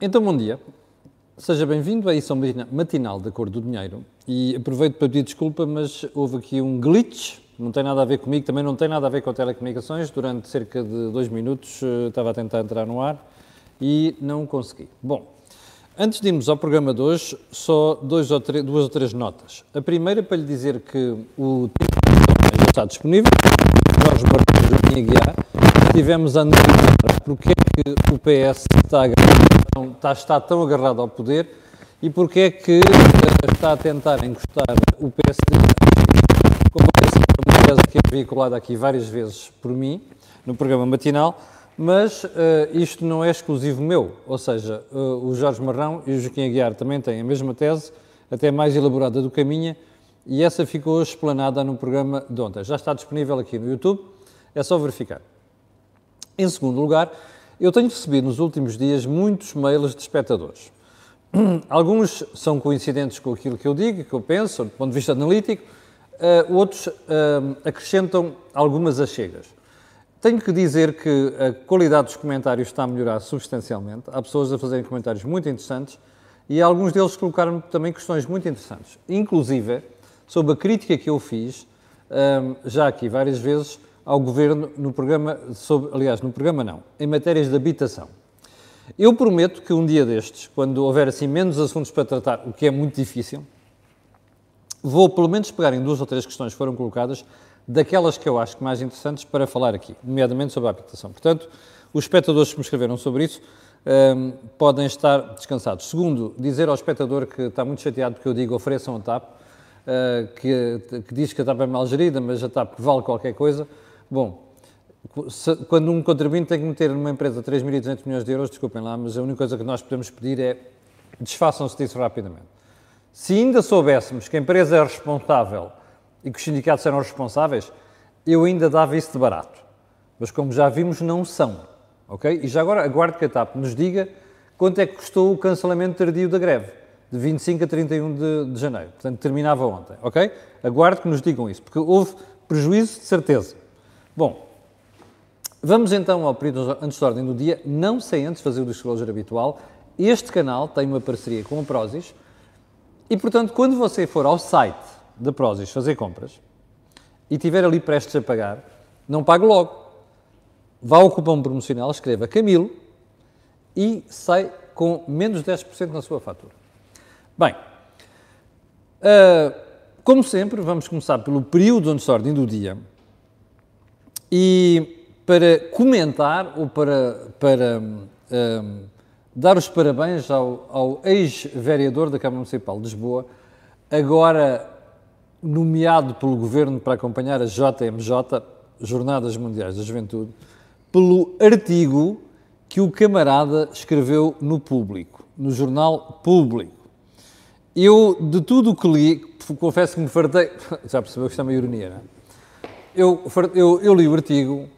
Então, bom dia. Seja bem-vindo à edição matinal da Cor do Dinheiro. E aproveito para pedir desculpa, mas houve aqui um glitch, não tem nada a ver comigo, também não tem nada a ver com telecomunicações. Durante cerca de dois minutos eh, estava a tentar entrar no ar e não consegui. Bom, antes de irmos ao programa de hoje, só ou duas ou três notas. A primeira para lhe dizer que o tema já está disponível, Jorge Martins Joaquim Aguiar, tivemos a analisar porque é que o PS está, agarrado, está, está tão agarrado ao poder e porque é que eh, está a tentar encostar o PSD como é uma tese que é veiculada aqui várias vezes por mim, no programa matinal, mas uh, isto não é exclusivo meu, ou seja, uh, o Jorge Marrão e o Joaquim Aguiar também têm a mesma tese, até mais elaborada do que a minha, e essa ficou explanada no programa de ontem. Já está disponível aqui no YouTube, é só verificar. Em segundo lugar, eu tenho recebido nos últimos dias muitos mails de espectadores. Alguns são coincidentes com aquilo que eu digo, que eu penso, do ponto de vista analítico, uh, outros uh, acrescentam algumas achegas. Tenho que dizer que a qualidade dos comentários está a melhorar substancialmente. Há pessoas a fazerem comentários muito interessantes e alguns deles colocaram também questões muito interessantes, inclusive sobre a crítica que eu fiz, um, já aqui várias vezes, ao Governo no programa, sobre, aliás, no programa não, em matérias de habitação. Eu prometo que um dia destes, quando houver assim menos assuntos para tratar, o que é muito difícil, vou pelo menos pegar em duas ou três questões que foram colocadas, daquelas que eu acho mais interessantes para falar aqui, nomeadamente sobre a habitação. Portanto, os espectadores que me escreveram sobre isso um, podem estar descansados. Segundo, dizer ao espectador que está muito chateado porque eu digo ofereçam a TAP, uh, que, que, diz que a TAP é mal gerida, mas a TAP vale qualquer coisa. Bom, se, quando um contribuinte tem que meter numa empresa 3.200 milhões de euros, desculpem lá, mas a única coisa que nós podemos pedir é desfaçam-se disso rapidamente. Se ainda soubéssemos que a empresa é responsável e que os sindicatos eram responsáveis, eu ainda dava isso de barato. Mas como já vimos, não são. Ok? E já agora aguardo que a TAP nos diga quanto é que custou o cancelamento tardio da greve, de 25 a 31 de, de janeiro. Portanto, terminava ontem. Ok? Aguardo que nos digam isso, porque houve prejuízo de certeza. Bom, vamos então ao período antes da ordem do dia, não sem antes fazer o disclosure habitual. Este canal tem uma parceria com a Prozis e, portanto, quando você for ao site da Prozis fazer compras e tiver ali prestes a pagar, não pague logo. Vá ao cupom promocional, escreva Camilo e sai com menos 10% na sua fatura. Bem, uh, como sempre, vamos começar pelo período antes da ordem do dia e para comentar ou para, para um, dar os parabéns ao, ao ex-vereador da Câmara Municipal de Lisboa, agora nomeado pelo Governo para acompanhar a JMJ, Jornadas Mundiais da Juventude, pelo artigo que o camarada escreveu no Público, no jornal Público. Eu, de tudo o que li, confesso que me fartei. Já percebeu que isto é uma ironia, não é? Eu, eu, eu li o artigo,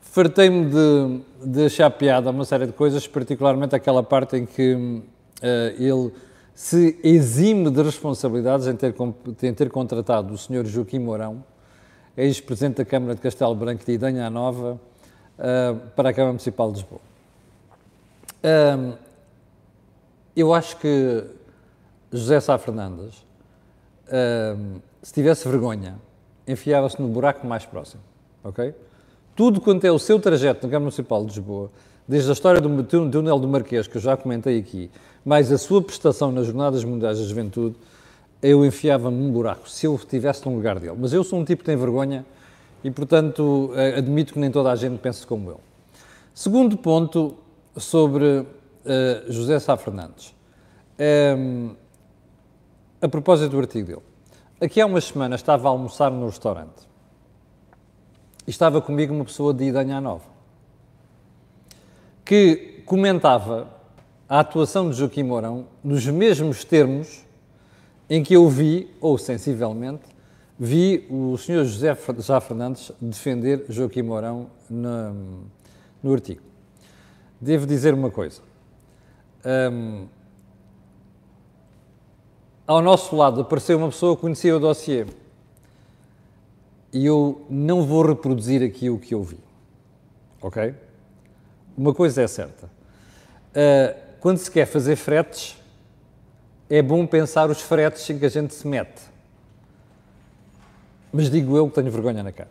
fartei-me de, de achar piada a uma série de coisas, particularmente aquela parte em que uh, ele se exime de responsabilidades em ter, em ter contratado o Sr. Joaquim Mourão, ex-presidente da Câmara de Castelo Branco de Idanha Nova, uh, para a Câmara Municipal de Lisboa. Uh, eu acho que José Sá Fernandes, se tivesse vergonha, enfiava-se no buraco mais próximo, ok? Tudo quanto é o seu trajeto na Câmara Municipal de Lisboa, desde a história do túnel do Marquês, que eu já comentei aqui, mais a sua prestação nas Jornadas Mundiais da Juventude, eu enfiava-me num buraco, se eu estivesse no lugar dele. Mas eu sou um tipo que tem vergonha e, portanto, eh, admito que nem toda a gente pense como eu. Segundo ponto sobre uh, José Sá Fernandes. Um, ehm, a propósito do artigo dele. Aqui há umas semanas estava a almoçar no restaurante e estava comigo uma pessoa de Idanha Nova que comentava a atuação de Joaquim Mourão nos mesmos termos em que eu vi, ou sensivelmente, vi o Sr. José Já Fernandes defender Joaquim Mourão no, no artigo. Devo dizer uma coisa. Um, ao nosso lado apareceu uma pessoa que conhecia o dossiê. E eu não vou reproduzir aqui o que eu vi. Ok? Uma coisa é certa. Uh, quando se quer fazer fretes, é bom pensar os fretes em que a gente se mete. Mas digo eu que tenho vergonha na cara.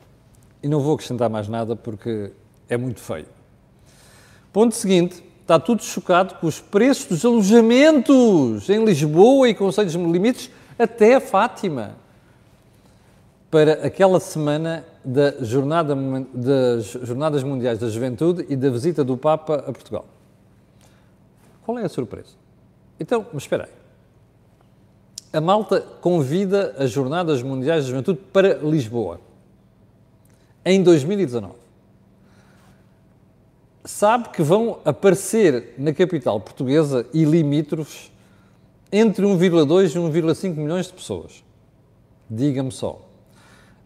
E não vou acrescentar mais nada porque é muito feio. Ponto seguinte, está tudo chocado com os preços dos alojamentos em Lisboa e Conselhos Limites até a Fátima para aquela semana da jornada, das Jornadas Mundiais da Juventude e da visita do Papa a Portugal. Qual é a surpresa? Então, mas espera aí. A Malta convida as Jornadas Mundiais da Juventude para Lisboa em 2019. Sabe que vão aparecer na capital portuguesa e limítrofes entre 1,2 e 1,5 milhões de pessoas. Diga-me só.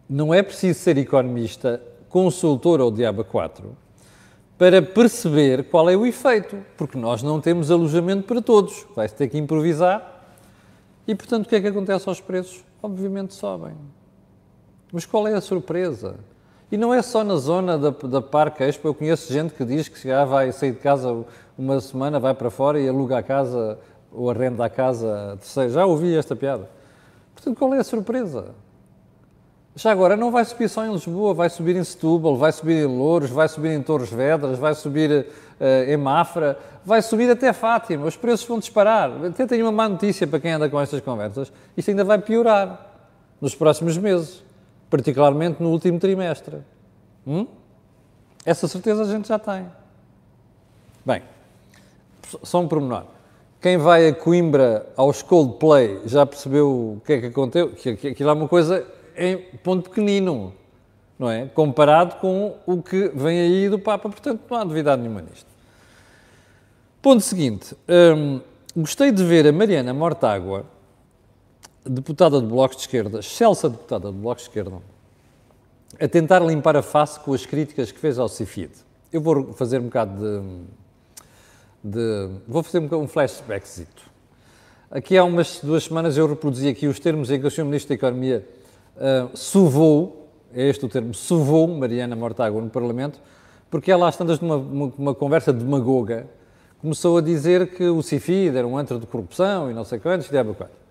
Não é preciso ser economista, consultor ou diaba 4 para perceber qual é o efeito, porque nós não temos alojamento para todos. Vai-se ter que improvisar e, portanto, o que é que acontece aos preços? Obviamente sobem. Mas qual é a surpresa? E não é só na zona da, da Parque Expo. Eu conheço gente que diz que já vai sair de casa uma semana, vai para fora e aluga a casa ou arrenda a casa terceira. Já ouvi esta piada. Portanto, qual é a surpresa? Já agora, não vai subir só em Lisboa, vai subir em Setúbal, vai subir em Louros, vai subir em Torres Vedras, vai subir uh, em Mafra, vai subir até Fátima. Os preços vão disparar. Até tenho uma má notícia para quem anda com estas conversas. Isto ainda vai piorar nos próximos meses, particularmente no último trimestre. Hum? Essa certeza a gente já tem. Bem, só um pormenor. Quem vai a Coimbra aos Coldplay já percebeu o que é que aconteceu? Que aquilo é uma coisa em ponto pequenino, não é? Comparado com o que vem aí do Papa, portanto não há novidade nenhuma nisto. Ponto seguinte, hum, gostei de ver a Mariana Mortágua, deputada do Bloco de Esquerda, excelsa deputada do Bloco de Esquerda, a tentar limpar a face com as críticas que fez ao CIFID. Eu vou fazer um bocado de... de vou fazer um flashbackzito. Aqui há umas duas semanas eu reproduzi aqui os termos em que o Sr. Ministro da Economia uh, sovou, é este o termo, sovou Mariana Mortágua no Parlamento, porque ela, às tantas, numa uma, uma conversa demagoga, começou a dizer que o CIFID era um antro de corrupção e não sei quantos, e quanto.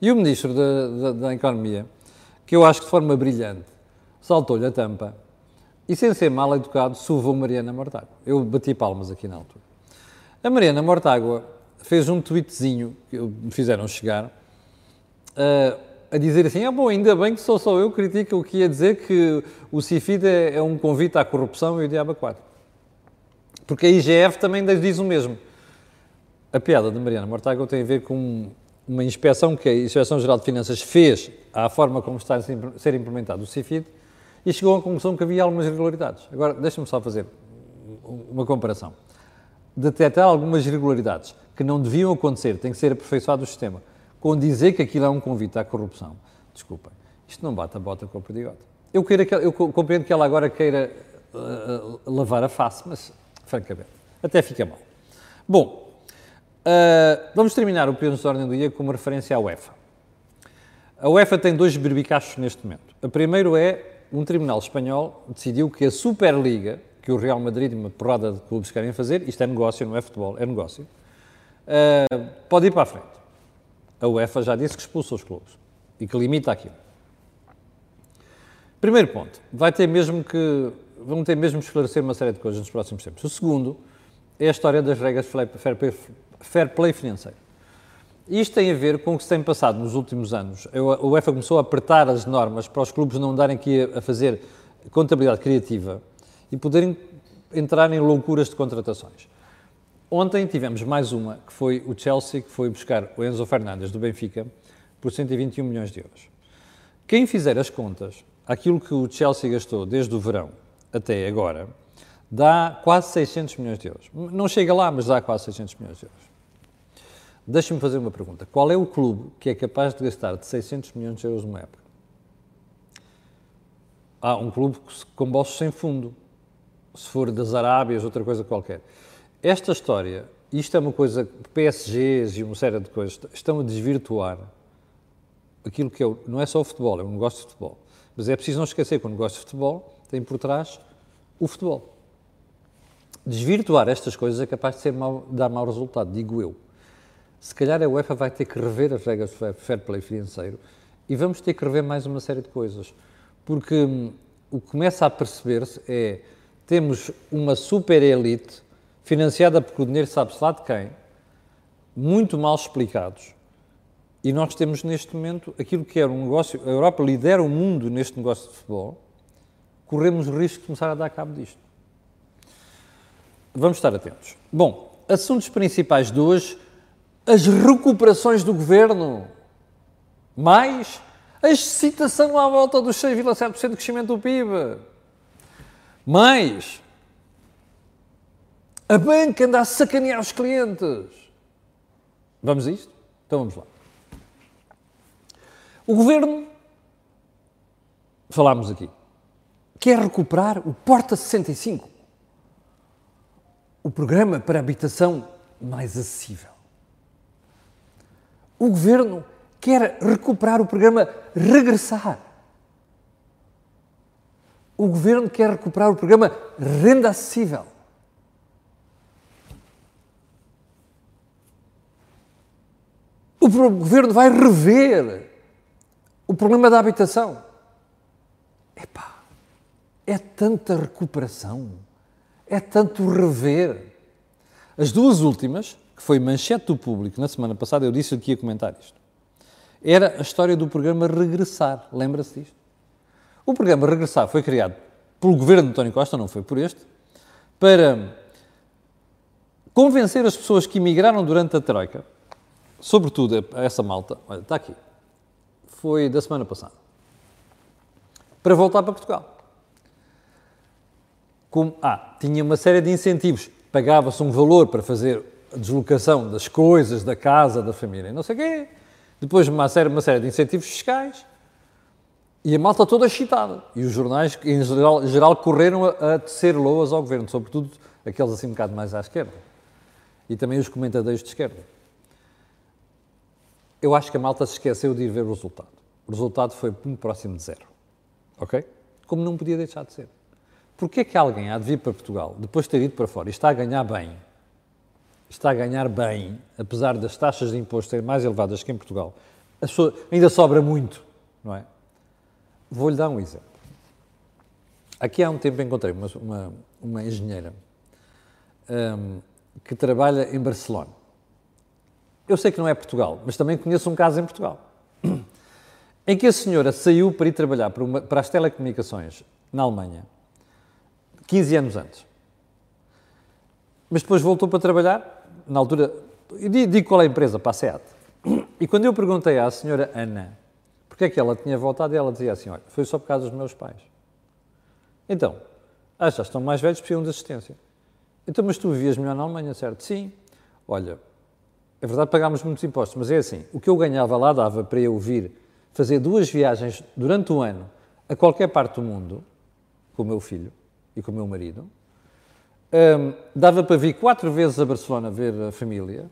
E o Ministro da, da, da Economia, que eu acho que de forma brilhante, saltou-lhe a tampa e, sem ser mal educado, sovou Mariana Mortágua. Eu bati palmas aqui na altura. A Mariana Mortágua fez um tweetzinho que me fizeram chegar, uh, a dizer assim, ah, bom, ainda bem que sou só eu que critica o que ia dizer que o CIFID é, é um convite à corrupção e o diabo 4. Porque a IGF também diz o mesmo. A piada de Mariana Mortágua tem a ver com uma inspeção que a Inspeção Geral de Finanças fez à forma como está a ser implementado o CIFID e chegou à conclusão que havia algumas irregularidades. Agora, deixa-me só fazer uma comparação. Detectar algumas irregularidades que não deviam acontecer, tem que ser aperfeiçoado o sistema com dizer que aquilo é um convite à corrupção. Desculpem, isto não bate a bota com o perdigota. Eu, eu compreendo que ela agora queira uh, lavar a face, mas, francamente, até fica mal. Bom, uh, vamos terminar o período de ordem do dia com uma referência à UEFA. A UEFA tem dois berbicachos neste momento. O primeiro é um tribunal espanhol decidiu que a Superliga, que o Real Madrid e uma porrada de clubes querem fazer, isto é negócio, não é futebol, é negócio, uh, pode ir para a frente a UEFA já disse que expulsa os clubes e que limita aquilo. Primeiro ponto, vai ter mesmo que, vão ter mesmo que esclarecer uma série de coisas nos próximos tempos. O segundo é a história das regras fair play, fair play financeiro. Isto tem a ver com o que se tem passado nos últimos anos. A UEFA começou a apertar as normas para os clubes não darem aqui a fazer contabilidade criativa e poderem entrar em loucuras de contratações. Ontem tivemos mais uma, que foi o Chelsea, que foi buscar o Enzo Fernandes do Benfica por 121 milhões de euros. Quem fizer as contas, aquilo que o Chelsea gastou desde o verão até agora, dá quase 600 milhões de euros. Não chega lá, mas dá quase 600 milhões de euros. Deixa-me fazer uma pergunta. Qual é o clube que é capaz de gastar de 600 milhões de euros numa época? Há um clube com bolsos sem fundo. Se for das Arábias, outra coisa qualquer. Esta história, isto é uma coisa que PSGs e uma série de coisas estão a desvirtuar aquilo que é, não é só o futebol, é um negócio de futebol. Mas é preciso não esquecer que o negócio de futebol tem por trás o futebol. Desvirtuar estas coisas é capaz de ser mau, dar mau resultado, digo eu. Se calhar a UEFA vai ter que rever as regras de fair play financeiro e vamos ter que rever mais uma série de coisas. Porque hum, o que começa a perceber-se é temos uma super elite financiada porque o dinheiro sabe-se lá de quem, muito mal explicados. E nós temos neste momento aquilo que era um negócio, a Europa lidera o mundo neste negócio de futebol, corremos o risco de começar a dar cabo disto. Vamos estar atentos. Bom, assuntos principais de hoje: as recuperações do governo, mais a excitação à volta dos 6,7% de crescimento do PIB, mais a banca anda a sacanear os clientes. Vamos a isto? Então vamos lá. O governo, falámos aqui, quer recuperar o Porta 65 o programa para habitação mais acessível. O governo quer recuperar o programa Regressar. O governo quer recuperar o programa Renda Acessível. O governo vai rever o problema da habitação. Epá, é tanta recuperação é tanto rever. As duas últimas, que foi manchete do público na semana passada, eu disse que ia comentar isto, era a história do programa Regressar. Lembra-se disto? O programa Regressar foi criado pelo governo de António Costa, não foi por este, para convencer as pessoas que emigraram durante a Troika, sobretudo essa malta, olha, está aqui, foi da semana passada, para voltar para Portugal como, ah, tinha uma série de incentivos, pagava-se um valor para fazer a deslocação das coisas, da casa, da família, não sei o quê, depois uma série, uma série de incentivos fiscais, e a malta toda excitada. E os jornais, em geral, em geral correram a, a tecer loas ao governo, sobretudo aqueles assim um bocado mais à esquerda. E também os comentadores de esquerda. Eu acho que a malta se esqueceu de ir ver o resultado. O resultado foi muito próximo de zero. Ok? Como não podia deixar de ser. Porquê é que alguém há de vir para Portugal, depois de ter ido para fora, e está a ganhar bem, está a ganhar bem, apesar das taxas de imposto serem mais elevadas que em Portugal, ainda sobra muito, não é? Vou-lhe dar um exemplo. Aqui há um tempo encontrei uma, uma, uma engenheira um, que trabalha em Barcelona. Eu sei que não é Portugal, mas também conheço um caso em Portugal, em que a senhora saiu para ir trabalhar para, uma, para as telecomunicações na Alemanha 15 anos antes. Mas depois voltou para trabalhar, na altura, digo qual é a empresa, para a SEAT. E quando eu perguntei à senhora Ana porque é que ela tinha voltado, ela dizia assim, olha, foi só por causa dos meus pais. Então, ah, já estão mais velhos, precisam de assistência. Então, mas tu vivias melhor na Alemanha, certo? Sim. Olha, é verdade pagámos muitos impostos, mas é assim, o que eu ganhava lá dava para eu vir fazer duas viagens durante o ano a qualquer parte do mundo, com o meu filho, e com o meu marido. Um, dava para vir quatro vezes a Barcelona ver a família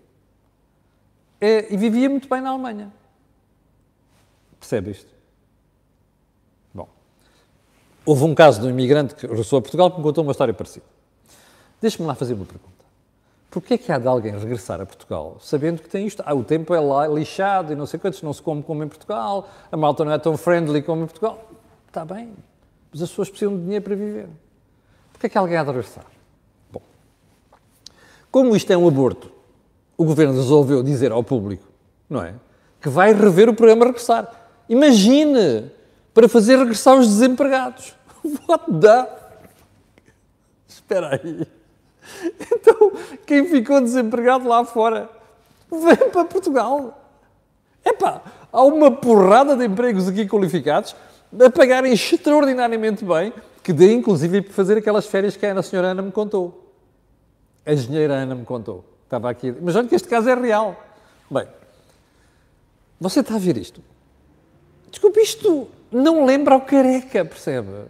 é, e vivia muito bem na Alemanha. Percebe isto? Bom, houve um caso de um imigrante que regressou a Portugal que me contou uma história parecida. Deixe-me lá fazer uma pergunta. Porquê é que há de alguém regressar a Portugal sabendo que tem isto? Ah, o tempo é lá lixado e não sei quantos, não se come como em Portugal, a malta não é tão friendly como em Portugal. Está bem, mas as pessoas precisam de dinheiro para viver que é que alguém há de regressar? Bom, como isto é um aborto, o governo resolveu dizer ao público, não é? Que vai rever o programa Regressar. Imagine, para fazer regressar os desempregados. What the? Espera aí. Então, quem ficou desempregado lá fora, vem para Portugal. Epá, há uma porrada de empregos aqui qualificados a pagarem extraordinariamente bem que dê inclusive para fazer aquelas férias que a senhora Ana me contou. A engenheira Ana me contou. Estava aqui. Mas olha que este caso é real. Bem, você está a ver isto? Desculpe, isto não lembra o careca, percebe?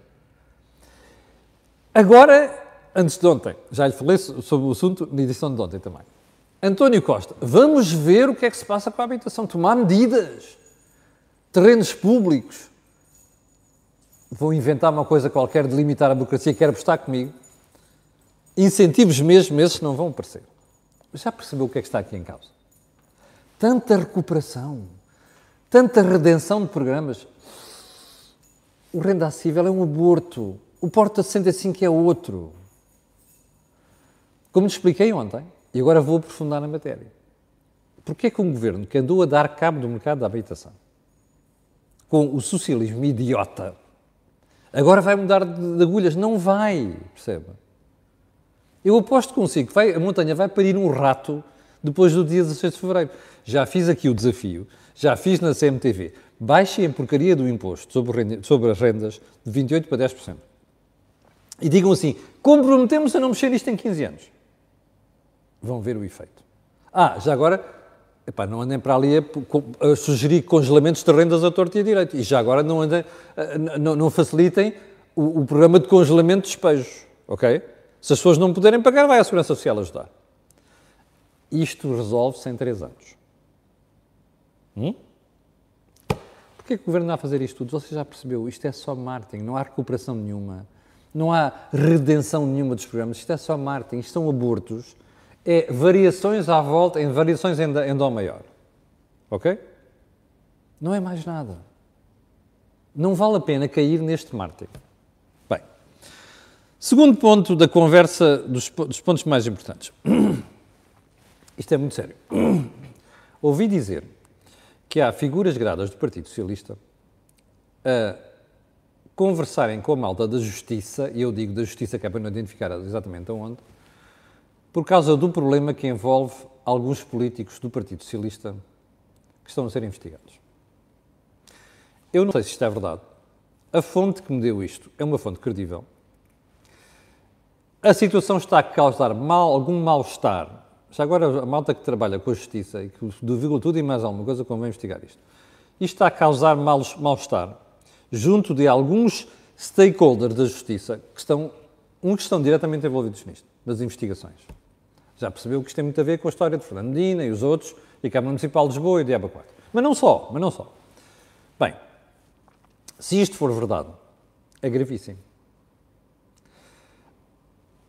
Agora, antes de ontem, já lhe falei sobre o assunto na edição de ontem também. António Costa, vamos ver o que é que se passa com a habitação, tomar medidas, terrenos públicos, vou inventar uma coisa qualquer de limitar a burocracia, quer apostar comigo? Incentivos mesmo, esses não vão aparecer. Já percebeu o que é que está aqui em causa? Tanta recuperação, tanta redenção de programas. O renda acessível é um aborto. O Porta 65 é outro. Como te expliquei ontem, e agora vou aprofundar na matéria. Porquê é que um governo que andou a dar cabo do mercado da habitação, com o socialismo idiota, agora vai mudar de, agulhas? Não vai, perceba. Eu aposto consigo que vai, a montanha vai parir um rato depois do dia 16 de fevereiro. Já fiz aqui o desafio, já fiz na CMTV. Baixem a porcaria do imposto sobre, sobre as rendas de 28% para 10%. E digam assim: comprometemos a não mexer isto em 15 anos. Vão ver o efeito. Ah, já agora, epá, não andem para ali a, a, sugerir congelamentos de rendas a torto e a direito. E já agora não, andem, não, não facilitem o, o programa de congelamento de despejos, ok? Se as pessoas não puderem pagar, vai a Segurança Social ajudar. Isto resolve-se em três anos. Hum? Porquê que o Governo está a fazer isto tudo? Você já percebeu, isto é só marketing, não há recuperação nenhuma, não há redenção nenhuma dos programas, isto é só marketing, isto são abortos, é variações à volta, em variações em, em Dó maior. Ok? Não é mais nada. Não vale a pena cair neste marketing. Segundo ponto da conversa, dos, dos pontos mais importantes. Isto é muito sério. Ouvi dizer que há figuras gradas do Partido Socialista a conversarem com a malta da Justiça, e eu digo da Justiça que é para não identificar exatamente aonde, por causa do problema que envolve alguns políticos do Partido Socialista que estão a ser investigados. Eu não sei se isto é verdade. A fonte que me deu isto é uma fonte credível a situação está a causar mal, algum mal-estar. Já agora a malta que trabalha com a justiça e que duvida tudo e mais alguma coisa, como investigar isto. Isto está a causar mal-estar junto de alguns stakeholders da justiça que estão, uns que estão diretamente envolvidos nisto, nas investigações. Já percebeu que isto tem muito a ver com a história de Fernando Medina e os outros, e a Câmara Municipal de Lisboa e de Aba 4. Mas não só, mas não só. Bem, se isto for verdade, é gravíssimo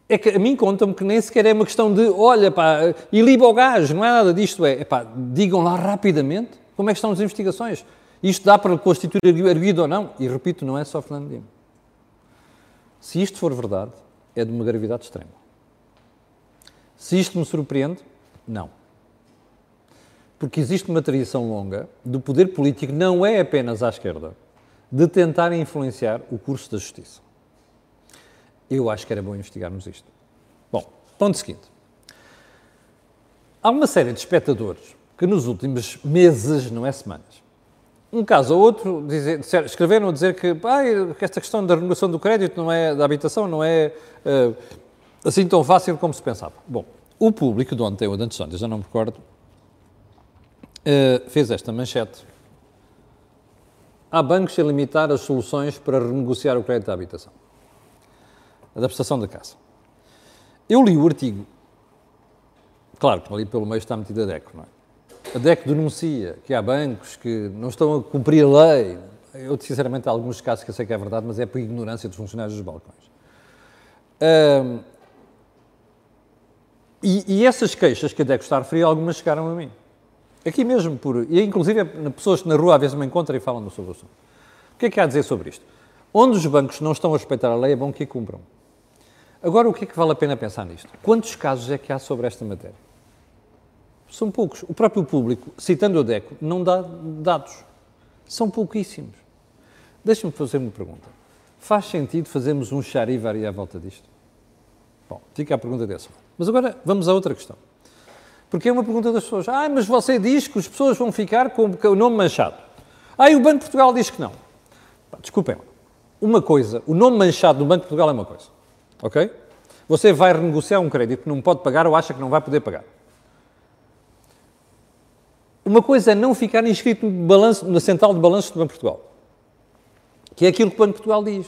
é que a mim contam-me que nem sequer é uma questão de, olha, pá, iliba o gás, não é nada disto, é, pá, digam lá rapidamente como é que estão as investigações. Isto dá para constituir arguido ou não? E repito, não é só Fernando Dino. Se isto for verdade, é de uma gravidade extrema. Se isto me surpreende, não. Porque existe uma tradição longa do poder político, não é apenas à esquerda, de tentar influenciar o curso da justiça. Eu acho que era bom investigarmos isto. Bom, ponto seguinte. Há uma série de espectadores que nos últimos meses, não é semanas, um caso ou outro, dizer, escreveram a dizer que, ah, esta questão da renovação do crédito não é, da habitação não é uh, assim tão fácil como se pensava. Bom, o público de ontem, ou de antes de ontem, já não me recordo, uh, fez esta manchete. Há bancos a limitar as soluções para renegociar o crédito da habitação da prestação da casa. Eu li o artigo, claro que ali pelo meio está metida a DECO, não é? A DECO denuncia que há bancos que não estão a cumprir a lei. Eu, sinceramente, há alguns casos que eu sei que é verdade, mas é por ignorância dos funcionários dos balcões. Um, e, e, essas queixas que a DECO está a referir, algumas chegaram a mim. Aqui mesmo, por, e inclusive pessoas que na rua às vezes me encontram e falam sobre o assunto. O que é que há a dizer sobre isto? Onde os bancos não estão a respeitar a lei, é bom que a cumpram. Agora, o que é que vale a pena pensar nisto? Quantos casos é que há sobre esta matéria? São poucos. O próprio público, citando o DECO, não dá dados. São pouquíssimos. Deixa-me fazer uma pergunta. Faz sentido fazermos um charivari à volta disto? Bom, fica a pergunta dessa. Mas agora vamos a outra questão. Porque é uma pergunta das pessoas. Ah, mas você diz que as pessoas vão ficar com o nome manchado. Ah, e o Banco de Portugal diz que não. Desculpem. Uma coisa, o nome manchado do Banco de Portugal é uma coisa. Ok? Você vai renegociar um crédito que não pode pagar ou acha que não vai poder pagar. Uma coisa é não ficar inscrito no balanço, na central de balanços do Banco de Portugal, que é aquilo que o Banco de Portugal diz.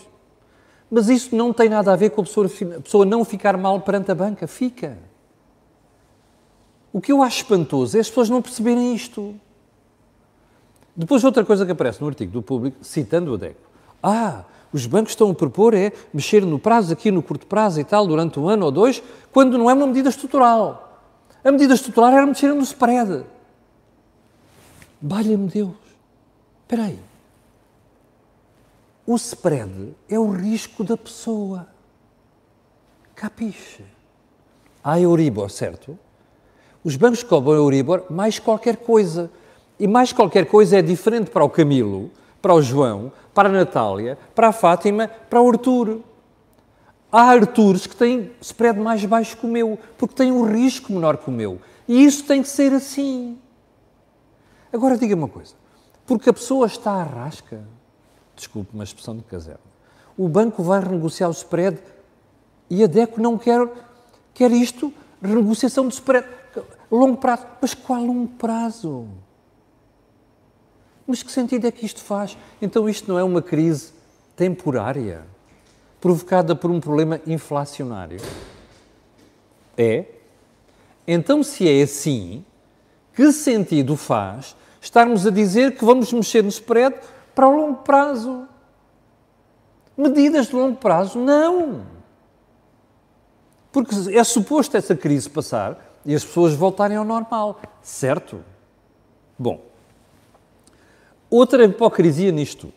Mas isso não tem nada a ver com a pessoa, a pessoa não ficar mal perante a banca. Fica. O que eu acho espantoso é as pessoas não perceberem isto. Depois, outra coisa que aparece no artigo do público, citando o DECO. Ah, Os bancos estão a propor é mexer no prazo, aqui no curto prazo e tal, durante um ano ou dois, quando não é uma medida estrutural. A medida estrutural era mexer no spread. Valha-me Deus. Espera aí. O spread é o risco da pessoa. Capiche. Há Euribor, certo? Os bancos cobram Euribor mais qualquer coisa. E mais qualquer coisa é diferente para o Camilo, para o João, para a Natália, para a Fátima, para o Arturo. Há Arturos que têm spread mais baixo que o meu, porque têm um risco menor que o meu. E isso tem que ser assim. Agora diga uma coisa. Porque a pessoa está à rasca, desculpe uma expressão de caserna, o banco vai renegociar o spread e a DECO não quer, quer isto, renegociação de spread, longo prazo. Mas qual longo prazo? Mas que sentido é que isto faz? Então isto não é uma crise temporária, provocada por um problema inflacionário? É? Então, se é assim, que sentido faz estarmos a dizer que vamos mexer no spread para o longo prazo? Medidas de longo prazo? Não! Porque é suposto essa crise passar e as pessoas voltarem ao normal, certo? Bom, Outra hipocrisia nisto tudo.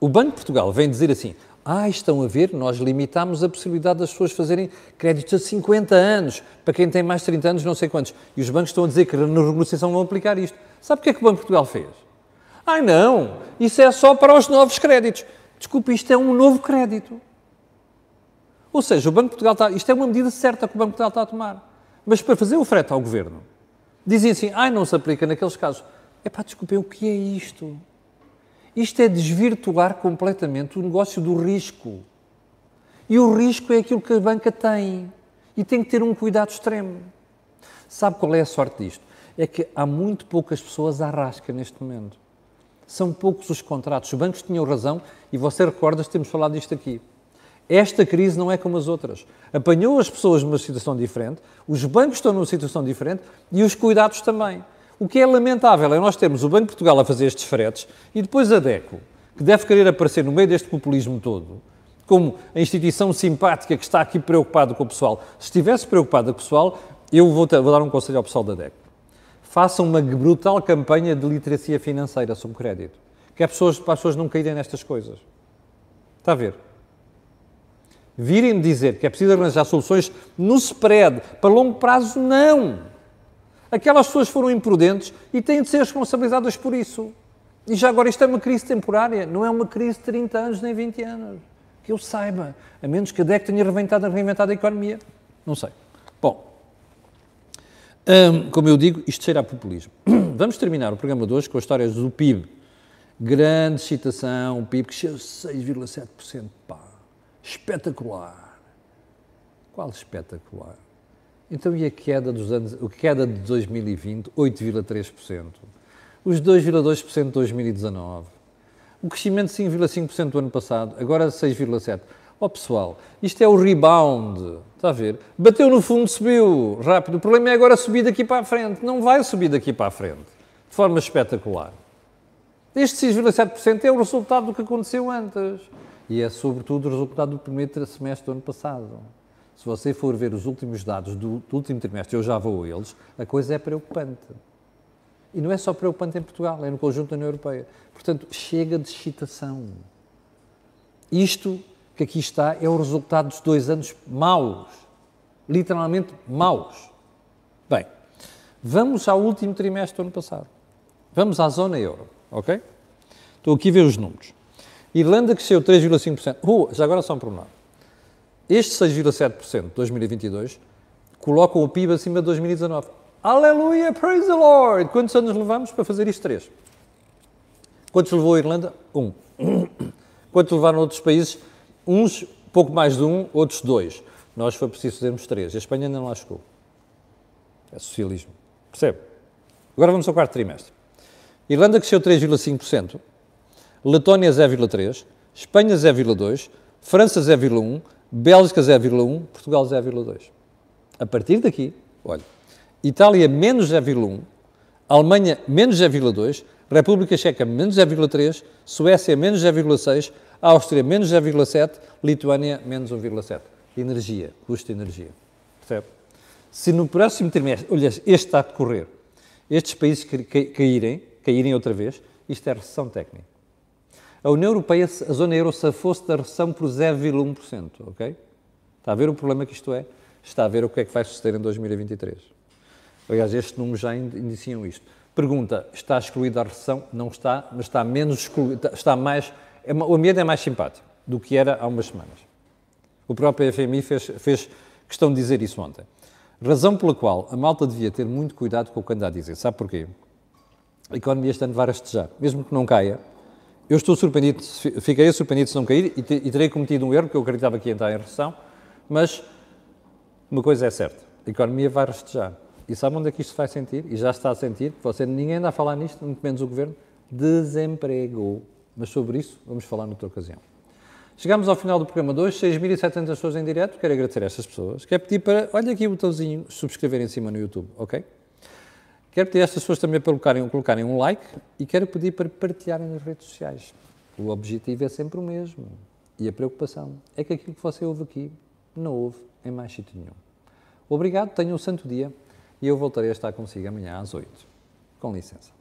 O Banco de Portugal vem dizer assim: ah, estão a ver, nós limitamos a possibilidade das pessoas fazerem créditos a 50 anos, para quem tem mais de 30 anos, não sei quantos. E os bancos estão a dizer que na renegociação vão aplicar isto. Sabe o que é que o Banco de Portugal fez? Ai não, isso é só para os novos créditos. Desculpe, isto é um novo crédito. Ou seja, o Banco de Portugal está. Isto é uma medida certa que o Banco de Portugal está a tomar. Mas para fazer o frete ao governo, dizem assim: ai, não se aplica naqueles casos. É pá, desculpem, o que é isto? Isto é desvirtuar completamente o negócio do risco. E o risco é aquilo que a banca tem. E tem que ter um cuidado extremo. Sabe qual é a sorte disto? É que há muito poucas pessoas à rasca neste momento. São poucos os contratos. Os bancos tinham razão e você recorda-se, temos falado disto aqui. Esta crise não é como as outras. Apanhou as pessoas numa situação diferente, os bancos estão numa situação diferente e os cuidados também. O que é lamentável é nós termos o Banco de Portugal a fazer estes fretes e depois a DECO, que deve querer aparecer no meio deste populismo todo, como a instituição simpática que está aqui preocupada com o pessoal. Se estivesse preocupada com o pessoal, eu vou, vou dar um conselho ao pessoal da DECO. Façam uma brutal campanha de literacia financeira sobre crédito. Que é pessoas, para as pessoas não caírem nestas coisas. Está a ver? Virem dizer que é preciso arranjar soluções no spread para longo prazo, não. Aquelas pessoas foram imprudentes e têm de ser responsabilizadas por isso. E já agora, isto é uma crise temporária, não é uma crise de 30 anos nem 20 anos. Que eu saiba, a menos que a DEC tenha reinventado, reinventado a economia. Não sei. Hum, como eu digo, isto cheira a populismo. Vamos terminar o programa de hoje com as histórias do PIB. Grande citação, o PIB que chegou a 6,7%. Pá, espetacular. Qual espetacular? Então, e a queda dos anos, a queda de 2020, 8,3%. Os 2,2% de 2019. O crescimento de 5,5% do ano passado, agora 6,7%. Oh, pessoal, isto é o rebound, está a ver? Bateu no fundo, subiu rápido. O problema é agora subir daqui para a frente. Não vai subir daqui para a frente, de forma espetacular. Este 6,7% é o resultado do que aconteceu antes. E é, sobretudo, o resultado do primeiro semestre do ano passado. Se você for ver os últimos dados do, do último trimestre, eu já vou a eles, a coisa é preocupante. E não é só preocupante em Portugal, é no conjunto da União Europeia. Portanto, chega de excitação. Isto que aqui está é o resultado dos dois anos maus. Literalmente maus. Bem, vamos ao último trimestre do ano passado. Vamos à zona euro, ok? Estou aqui a ver os números. Irlanda cresceu 3,5%. Uh, já agora só um pormenor. Este 6,7% de 2022 colocam o PIB acima de 2019. Aleluia, praise the Lord! Quantos anos levamos para fazer isto? Três. Quantos levou a Irlanda? Um. Quantos levaram outros países? Uns pouco mais de um, outros dois. Nós foi preciso fazermos três. A Espanha ainda não lá chegou. É socialismo. Percebe? Agora vamos ao quarto trimestre. Irlanda cresceu 3,5%, Letónia 0,3%, Espanha 0,2%, França 0,1%, Bélgica 0,1, Portugal 0,2. A partir daqui, olha, Itália menos 0,1, Alemanha menos 0,2, República Checa menos 0,3, Suécia menos 0,6, Áustria, menos 0,7%, Lituânia, menos 1,7%. Energia, custo de energia. Percebe? Se no próximo trimestre, olha, este está a decorrer, estes países caírem, caírem outra vez, isto é recessão técnica. A União Europeia, a zona euro, se fosse da recessão por 0,1%, ok? Está a ver o problema que isto é? Está a ver o que é que vai suceder em 2023. Aliás, estes números já indiciam isto. Pergunta, está excluída a recessão? Não está, mas está menos está mais, é, o ambiente é mais simpático do que era há umas semanas. O próprio FMI fez, fez questão de dizer isso ontem. Razão pela qual a malta devia ter muito cuidado com o que anda a dizer. Sabe porquê? A economia este ano vai rastejar. Mesmo que não caia, eu estou surpreendido, fiquei surpreendido se não cair e, e terei cometido um erro, porque eu acreditava que ia entrar em recessão, mas uma coisa é certa, a economia vai rastejar. E sabe onde é que isto vai sentir? E já está a sentir, você, ninguém anda a falar nisto, muito menos o Governo, desemprego. Mas sobre isso vamos falar noutra ocasião. Chegamos ao final do programa de hoje, 6.700 pessoas em direto, quero agradecer a estas pessoas. Quero pedir para, olha aqui o botãozinho, subscrever em cima no YouTube, ok? Quero pedir a estas pessoas também para colocarem, colocarem um like e quero pedir para partilharem nas redes sociais. O objetivo é sempre o mesmo. E a preocupação é que aquilo que você ouve aqui não houve em mais sítio nenhum. Obrigado, tenham um santo dia e eu voltarei a estar consigo amanhã às 8. Com licença.